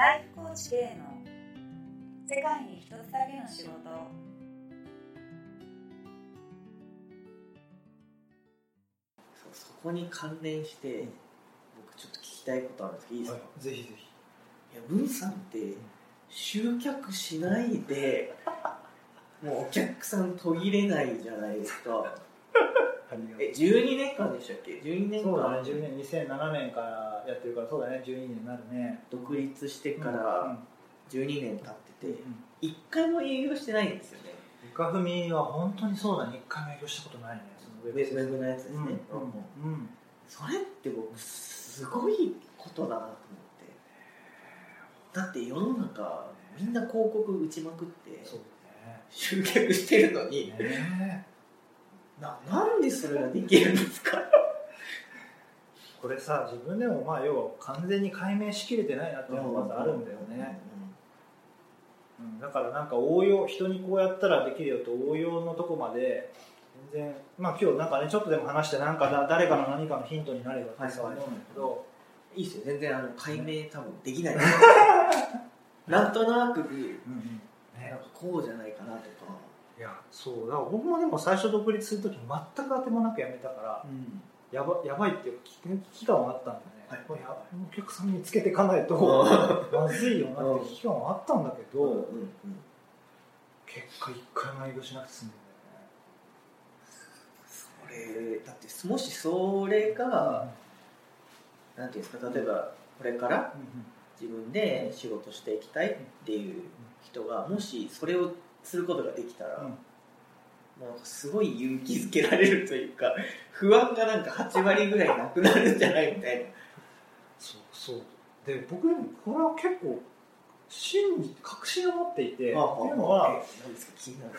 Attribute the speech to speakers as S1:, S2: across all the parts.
S1: ライフコーチ K の世界に一つだけの仕事。
S2: そうそこに関連して僕ちょっと聞きたいことあるんですけどいいですか、
S3: ぜひぜひ。
S2: いや文さんって集客しないでもうお客さん途切れないじゃないですかえ12年間でしたっけ？12年間。
S3: そうだね10年2007年からやってるからそうだね12年になるね。
S2: 独立してか
S3: うん
S2: ら12年経ってて
S3: うん
S2: 一回も営業してないんですよね。
S3: ゆかふみは本当にそうだね。一回も営業したことないねそのウ
S2: ウェブウェブのやつですね、
S3: うん
S2: うん
S3: うん。
S2: それって僕すごいことだなと思って。だって世の中みんな広告打ちまくって
S3: そう
S2: 集客してるのに。
S3: ね
S2: ななんでそれができるんですか？
S3: これさ自分でもまあ要は完全に解明しきれてないなっていうのがまずあるんだよね、うん、だからなんか応用人にこうやったらできるよと応用のとこまで全然まあ今日なんかねちょっとでも話してなんかだ誰かの何かのヒントになればって思うんだけど、
S2: いいっすよ。全然あの解明多分できない。なんとなく
S3: うんうん。
S2: なんかこうじゃないかなとか、
S3: いやそう。だから僕もでも最初独立する時全く当てもなく辞めたからやばやばいっていう危機感はあったんだね、
S2: はい
S3: これやお客さんにつけていかないと まずいよなって危機感はあったんだけど、
S2: うんうん
S3: 結果一回も営業しなくて済んで
S2: それだってもしそれが、
S3: ん。だよね、
S2: なんていうんですか例えばこれから自分で仕事していきたいっていう人がもしそれをすることができたら、
S3: うん。
S2: もうすごい勇気づけられるというか 不安がなんか8割ぐらいなくなるんじゃないみたいな。
S3: そうそう。で僕でもこれは結構真に確信を持っていてっていうのは
S2: 何ですか気になる。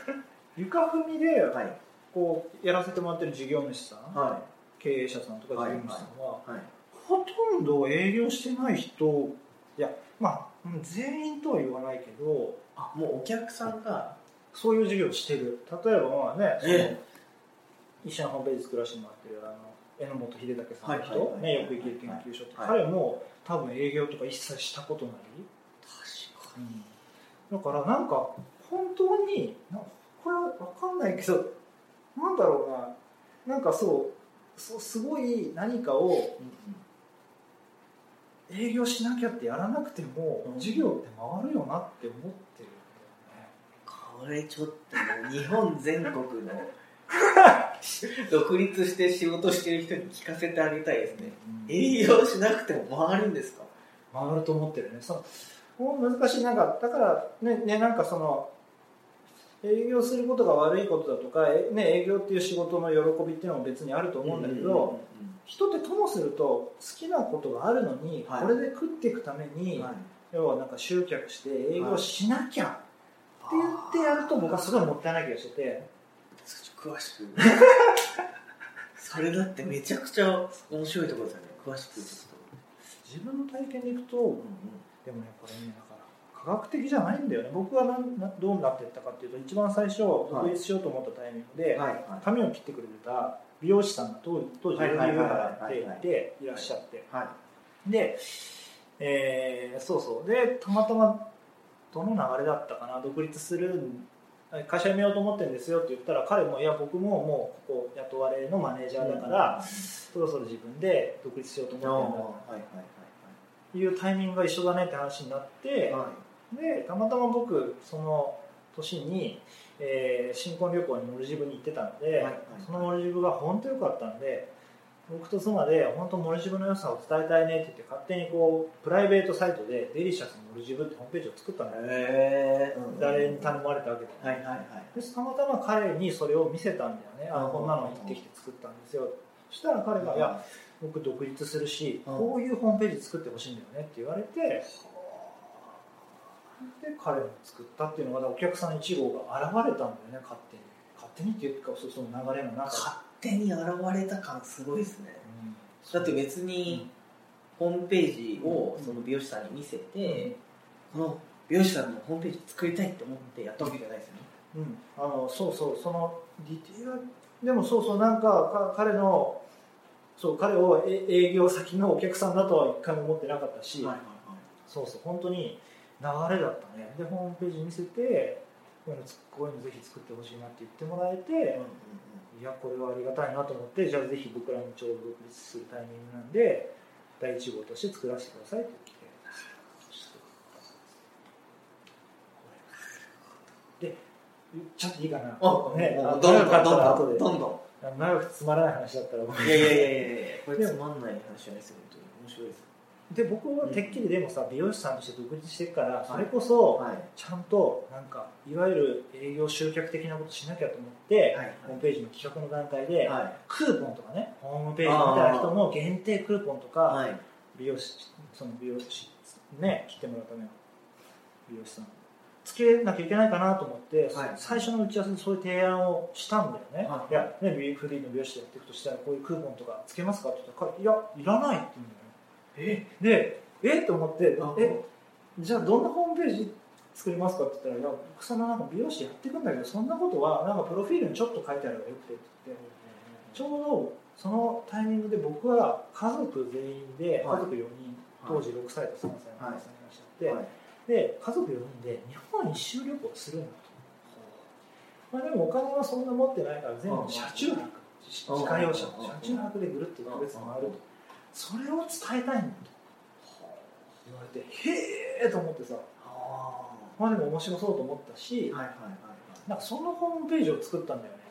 S3: ゆかふみで
S2: はい。
S3: こうやらせてもらってる事業主さん、
S2: は
S3: 経営者さんとか事業主さんは、
S2: いはい。
S3: ほとんど営業してない人いやまあうん全員とは言わないけど
S2: あもうお客さんが
S3: そういう事業をしてる。例えばまあね、
S2: え
S3: 一緒にホームページ作らせてもらってるあの榎本秀武さんの人、ね、よく生きる研究所って、
S2: はい。
S3: 彼も多分営業とか一切したことない、
S2: 確か
S3: だからなんか本当になこれは分かんないけどなんだろうな。なんかそうそうすごい何かを
S2: に、
S3: 営業しなきゃってやらなくても、
S2: うん。
S3: 事業って回るよなって思って
S2: これちょっと日本全国の 独立して仕事してる人に聞かせてあげたいですね。
S3: だよね、
S2: 営業しなくても回るんですか？
S3: 回ると思ってるね。そのこう難しい。なんかだからねねなんかその営業することが悪いことだとか、えね、営業っていう仕事の喜びっていうのも別にあると思うんだけど、人ってともすると好きなことがあるのに、
S2: はい。
S3: これで食っていくために、
S2: はい。
S3: 要はなんか集客して営業しなきゃ言ってやると僕はすごいもったいない気がしてて。
S2: 詳しく。それだってめちゃくちゃ面白いところですよね。詳しく
S3: 自分の体験でいくと、
S2: っと、
S3: でもねこれねだから科学的じゃないんだよね。僕はなんなどうなっていったかっていうと一番最初独立しようと思ったタイミングで、
S2: はい。はい
S3: 髪を切ってくれた美容師さんが当当時
S2: はいはいはいはい
S3: やっていていらっしゃって。
S2: はい。
S3: で、えーそうそう。でたまたまどの流れだったかな独立する会社辞めようと思ってるんですよって言ったら彼もいや僕ももうここ雇われのマネージャーだから、そろそろ自分で独立しようと思ってるんだ
S2: はいはい
S3: というタイミングが一緒だねって話になって、
S2: はい。はい
S3: でたまたま僕その年に、えー新婚旅行にモルジブに行ってたので、
S2: はいはい。
S3: そのモルジブが本当良かったんで僕と妻で本当モルジブの良さを伝えたいねって言って勝手にこうプライベートサイトでデリシャスモルジブってホームページを作ったのよ、
S2: へえ
S3: 誰に頼まれたわけでも
S2: はいはいはい。
S3: でたまたま彼にそれを見せたんだよね。あ
S2: うん。
S3: こんなの行ってきて作ったんですよ。そしたら彼が「いや僕独立するし
S2: うん
S3: こういうホームページ作ってほしいんだよね」って言われてで彼の作ったっていうのがお客さん1号が現れたんだよね勝手に。勝手にっていうかそその流れの中
S2: 勝手に現れた感すごいですね。
S3: うん。
S2: だって別にホームページをその美容師さんに見せて、この美容師さんのホームページ作りたいって思ってやったわけじゃないですよね。
S3: うん、あのそうそうそのディテールでもそうそうなんかか彼のそう彼をえ営業先のお客さんだとは一回も思ってなかったし、
S2: はいはい
S3: そうそう本当に流れだったね。でホームページ見せてこういうのぜひ作ってほしいなって言ってもらえて、いやこれはありがたいなと思ってじゃあぜひ僕らもちょうど独立するタイミングなんで第1号として作らせてくださいって言ってで。ちょっといいかな。
S2: どんどんどんどんどんど
S3: 長くてつまらない話だったら
S2: い。やいやいやいやこれつまんない話じゃないですよ本当に面白いです
S3: で僕はてっきりでもさ美容師さんとして独立してるからそれこそ
S2: はい。
S3: ちゃんとなんかいわゆる営業集客的なことしなきゃと思って、
S2: はい。
S3: ホームページの企画の段階で、
S2: はい。
S3: クーポンとかねホームページ見たら人の限定クーポンとか、
S2: はい。
S3: 美容師その美容師ね来てもらうための美容師さん。つけなきゃいけないかなと思って、
S2: はい。
S3: 最初の打ち合わせでそういう提案をしたんだよね、
S2: はい。
S3: いやね美フリーの美容師でやっていくとしたらこういうクーポンとかつけますかって言ったら彼いやいらないって言うんだよでえと思って
S2: あ
S3: えじゃあどんなホームページ作りますかって言ったらいや僕そのなんか美容師やっていくんだけどそんなことはなんかプロフィールにちょっと書いてあればよくてって言って。ちょうどそのタイミングで僕は家族全員で、
S2: はい。
S3: 家族4人当時6歳と3歳のお子さんがいらっしゃって、
S2: はい。
S3: で家族4人で日本一周旅行するんだと、まあ、でもお金はそんな持ってないから全部車中泊。自家用車。
S2: うん
S3: 車中泊でぐるっと1ヶ月回るとそれを伝えたいんだと。言われてへえと思ってさ。
S2: あ
S3: まあでも面白そうと思ったし、
S2: ーはいはいはい。
S3: なんかそのホームページを作ったんだよね。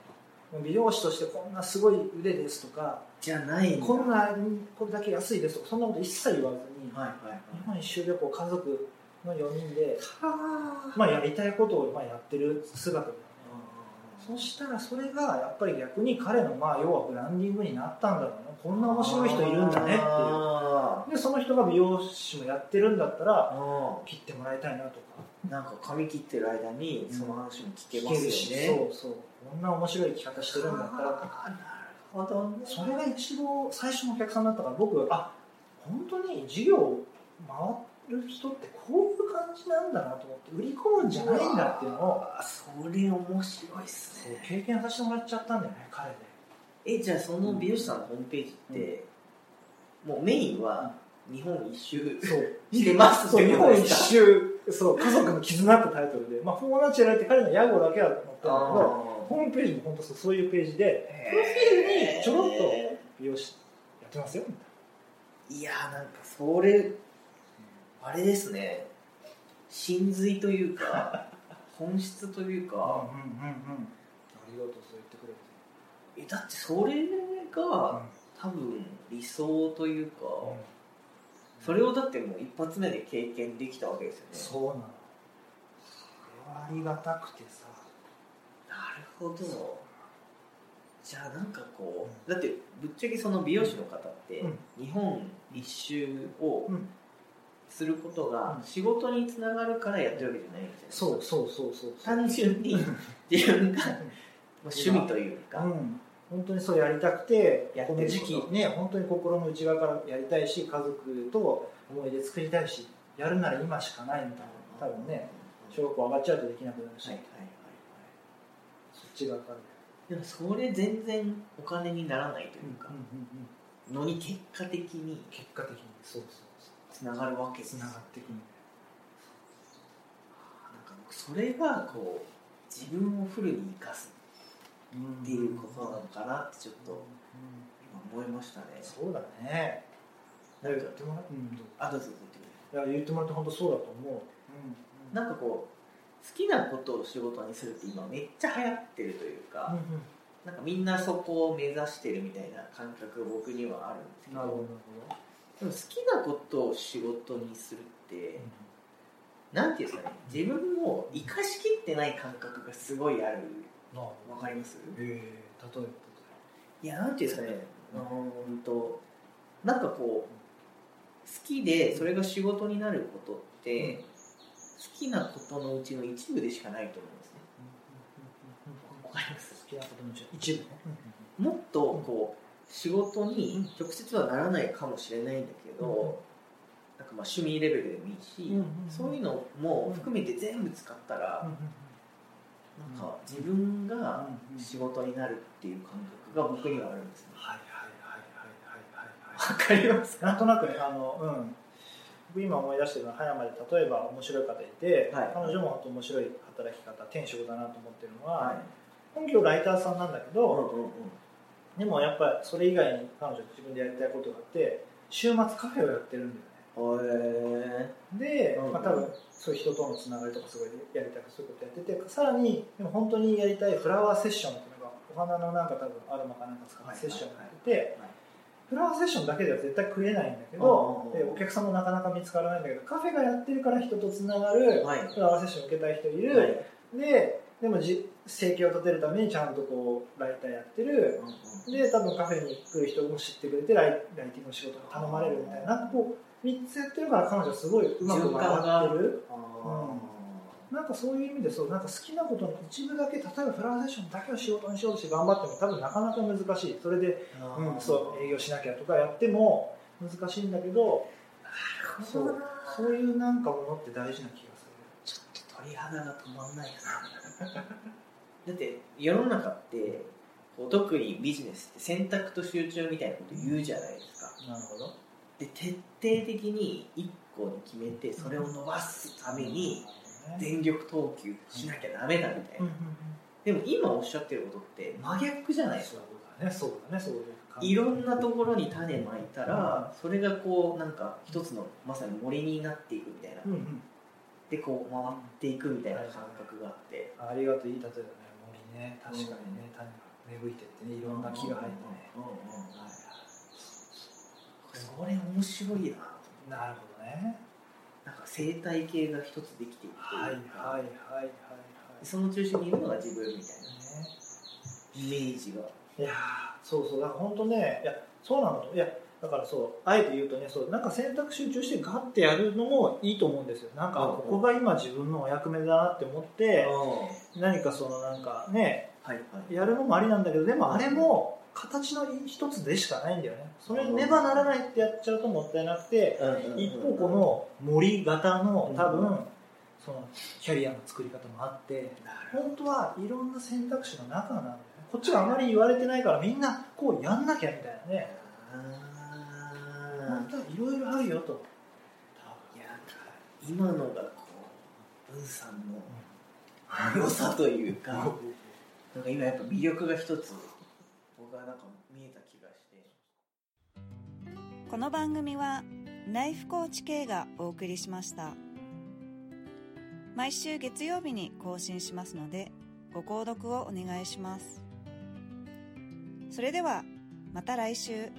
S3: 美容師としてこんなすごい腕ですとか
S2: じゃない
S3: こんなこれだけ安いですとかそんなこと一切言わずに、
S2: はいはいはい。
S3: 日本一周旅行家族の4人で、
S2: は
S3: まあ、やりたいことをまあやってる姿そしたらそれがやっぱり逆に彼のまあ要はブランディングになったんだろうな。こんな面白い人いるんだねって
S2: あ
S3: いう。でその人が美容師もやってるんだったら
S2: ー。
S3: 切ってもらいたいなとか。
S2: なんか髪切ってる間にその話も聞けますよね。
S3: そうそう。こんな面白い生き方してるんだったら。とか
S2: なるほどね。
S3: それが一度最初のお客さんだったから僕あ本当に事業回る人ってこういう感じなんだなと思って売り込むんじゃないんだっていうのを
S2: あそれ面白いっすね。
S3: 経験させてもらっちゃったんだよね彼で。
S2: えじゃあその美容師さんのホームページって、もうメインは日本一周
S3: そう
S2: してます
S3: そう日本一周そう家族の絆ってタイトルで、まあ、フォーナチュラルって彼の屋号だけは載ってるんだけどホームページも本当そうそういうページでプロフィールにちょろっと美容師やってますよみたいな。い
S2: やーなんかそれあれですね。真髄というか 本質というか
S3: うんうんうんうん。ありがとうそう言ってくれて。
S2: えだってそれが多分理想というか、それをだってもう一発目で経験できたわけですよね。
S3: そうなの。それはありがたくてさ。
S2: なるほど。じゃあなんかこうだってぶっちゃけその美容師の方って
S3: うん。
S2: 日本一周を
S3: うん
S2: することが
S3: うん。
S2: 仕事につながるからやってるわけじゃないんですよ
S3: そうそうそうそう。
S2: 単純に自分が趣味というか、
S3: うん。本当にそうやりたくてこの時期ね本当に心の内側からやりたいし家族と思い出作りたいしやるなら今しかないみたいな。多分ね小学校上がっちゃうとできなくなるし、
S2: はいはいはい
S3: そっち側から。
S2: でもそれ全然お金にならないというか、
S3: うん。
S2: のに結果的に。
S3: 結果的に。そうそう
S2: つながるわけ。
S3: つながっていくん
S2: なんか僕それがこう自分をフルに生かすっていうことなのかなってちょっと今思いましたね。
S3: そうだね。
S2: なんか
S3: 言ってもら
S2: あどうぞどうぞ。
S3: いや言ってもらって本当そうだと思う、うん
S2: なんかこう好きなことを仕事にするって今めっちゃ流行ってるというか、なんかみんなそこを目指してるみたいな感覚が僕にはあるんですけど。
S3: なるほどなる
S2: でも好きなことを仕事にするって、なんていうんですかね自分を生かしきってない感覚がすごいあるわかります？
S3: ええ例えば。
S2: いやなんていうんですかねうーんとなんかこう好きでそれが仕事になることって、好きなことのうちの一部でしかないと思うんですね。わかります。
S3: 好きなことのうちの一部ね。
S2: もっとこう仕事に直接はならないかもしれないんだけど、
S3: うん。
S2: なんかまあ趣味レベルでもいいし、そういうのも含めて全部使ったら、なんか自分が仕事になるっていう感覚が僕にはあるんですね。
S3: はいはいはいはいはいはい
S2: わかります
S3: なんとなくねあのうん。僕今思い出してるのは葉山で例えば面白い方いて、
S2: はい。
S3: 彼女も本当面白い働き方転職だなと思ってるのは、
S2: はい。
S3: 本業ライターさんなんだけど、
S2: うんうんうん
S3: でもやっぱりそれ以外に彼女自分でやりたいことがあって週末カフェをやってるんだよね。
S2: へ
S3: で、
S2: うん
S3: まあ、多分そういう人とのつながりとかすごいやりたくそういうことやっててさらにでも本当にやりたいフラワーセッションっていうのがお花のなんか多分アロマかなんか使ったセッションをやってて、
S2: はい
S3: フラワーセッションだけでは絶対食えないんだけど、
S2: うん
S3: でお客さんもなかなか見つからないんだけどカフェがやってるから人とつながる
S2: はい。
S3: フラワーセッションを受けたい人いる、
S2: はい。
S3: ででもじ生計を立てるためにちゃんとこうライターやってる。
S2: うん
S3: で多分カフェに来る人も知ってくれてライライティングの仕事が頼まれるみたいな。こう3つやってるから彼女はすごいうまく回ってる。なんかそういう意味でそうなんか好きなことの一部だけ例えばフラワーセッションだけを仕事にしようとして頑張っても多分なかなか難しい。それで、うん、そう営業しなきゃとかやっても難しいんだけどそうそういうなんかものって大事な気が
S2: 鳥肌が止まんないな。だって世の中ってこう特にビジネスって選択と集中みたいなこと言うじゃないですか。
S3: るなるほど。
S2: で徹底的に一個に決めてそれを伸ばすために全力投球しなきゃダメだみたいな、でも今おっしゃってることって真逆じゃないです
S3: そう
S2: か
S3: だね。そうだね。そうい
S2: ろんなところに種まいたらそれがこうなんか一つのまさに森になっていくみたいな。
S3: うんうん
S2: でこう回っていくみたいな感覚があって。
S3: ありがとういい例えだね森ね。確かにね種が芽吹いてってねいろんな木が入ってね。
S2: うんうんそれ面白いな
S3: なるほどね。
S2: なんか生態系が一つできていくと
S3: はい
S2: いうか、
S3: はいはいはいはい
S2: その中心にいるのが自分みたいな
S3: ね。
S2: イメージが。
S3: いやーそうそう。だから本当ねいやそうなの。といやだからそうあえて言うとねそうなんか選択集中してガッてやるのもいいと思うんですよ。なんかここが今自分のお役目だなって思って
S2: は
S3: 何かそのなんかね
S2: いはい。
S3: やるのもありなんだけどでもあれも形の一つでしかないんだよね。それにねばならないってやっちゃうともったいなくて一方この森型の多分そのキャリアの作り方もあって本当はいろんな選択肢の中なんだよね。こっちがあまり言われてないからみんなこうやんなきゃみたいなね本当はいろいろあるよと。
S2: いやなんか今のがこう文さんの良さというかなんか今やっぱ魅力が一つ僕はなんか見えた気がして。
S1: この番組はライフコーチ系がお送りしました。毎週月曜日に更新しますのでご購読をお願いします。それではまた来週